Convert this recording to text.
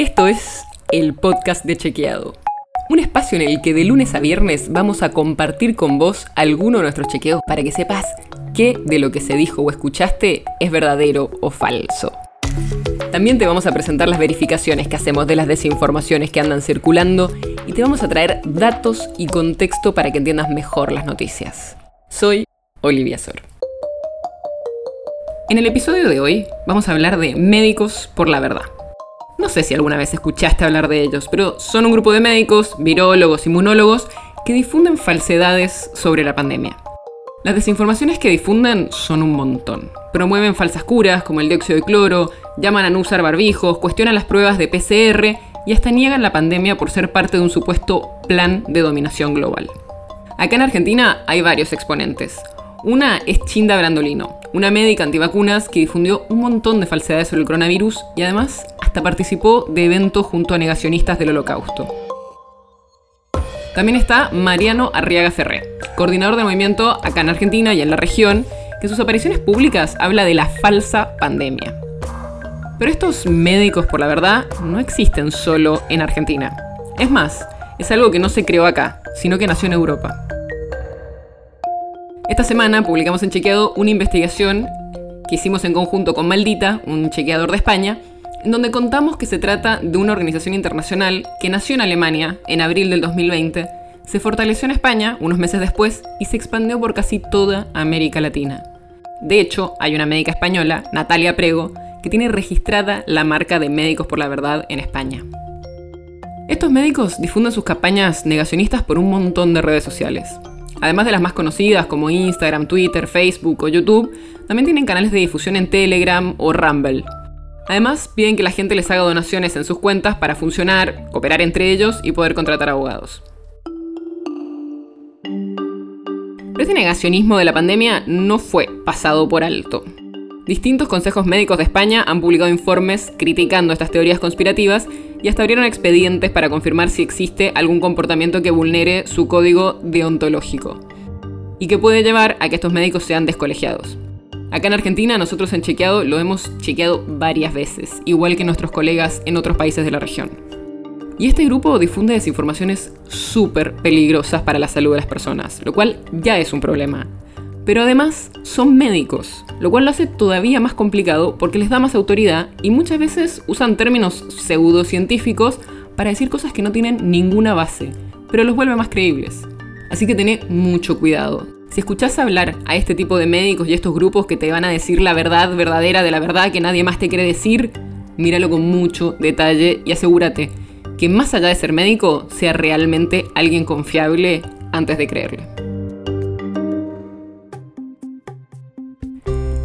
Esto es el podcast de Chequeado. Un espacio en el que de lunes a viernes vamos a compartir con vos alguno de nuestros chequeos para que sepas qué de lo que se dijo o escuchaste es verdadero o falso. También te vamos a presentar las verificaciones que hacemos de las desinformaciones que andan circulando y te vamos a traer datos y contexto para que entiendas mejor las noticias. Soy Olivia Sor. En el episodio de hoy vamos a hablar de médicos por la verdad. No sé si alguna vez escuchaste hablar de ellos, pero son un grupo de médicos, virólogos, inmunólogos, que difunden falsedades sobre la pandemia. Las desinformaciones que difunden son un montón. Promueven falsas curas como el dióxido de cloro, llaman a no usar barbijos, cuestionan las pruebas de PCR y hasta niegan la pandemia por ser parte de un supuesto plan de dominación global. Acá en Argentina hay varios exponentes. Una es Chinda Brandolino, una médica antivacunas que difundió un montón de falsedades sobre el coronavirus y además hasta participó de eventos junto a negacionistas del holocausto. También está Mariano Arriaga Ferré, coordinador de movimiento acá en Argentina y en la región, que en sus apariciones públicas habla de la falsa pandemia. Pero estos médicos, por la verdad, no existen solo en Argentina. Es más, es algo que no se creó acá, sino que nació en Europa. Esta semana publicamos en Chequeado una investigación que hicimos en conjunto con Maldita, un chequeador de España, en donde contamos que se trata de una organización internacional que nació en Alemania en abril del 2020, se fortaleció en España unos meses después y se expandió por casi toda América Latina. De hecho, hay una médica española, Natalia Prego, que tiene registrada la marca de Médicos por la Verdad en España. Estos médicos difunden sus campañas negacionistas por un montón de redes sociales. Además de las más conocidas como Instagram, Twitter, Facebook o YouTube, también tienen canales de difusión en Telegram o Rumble, Además, piden que la gente les haga donaciones en sus cuentas para funcionar, cooperar entre ellos y poder contratar abogados. Pero este negacionismo de la pandemia no fue pasado por alto. Distintos consejos médicos de España han publicado informes criticando estas teorías conspirativas y hasta abrieron expedientes para confirmar si existe algún comportamiento que vulnere su código deontológico y que puede llevar a que estos médicos sean descolegiados. Acá en Argentina nosotros en Chequeado lo hemos chequeado varias veces, igual que nuestros colegas en otros países de la región. Y este grupo difunde desinformaciones súper peligrosas para la salud de las personas, lo cual ya es un problema. Pero además son médicos, lo cual lo hace todavía más complicado porque les da más autoridad y muchas veces usan términos pseudocientíficos para decir cosas que no tienen ninguna base, pero los vuelve más creíbles. Así que tené mucho cuidado. Si escuchás hablar a este tipo de médicos y estos grupos que te van a decir la verdad verdadera de la verdad que nadie más te quiere decir, míralo con mucho detalle y asegúrate que más allá de ser médico, sea realmente alguien confiable antes de creerle.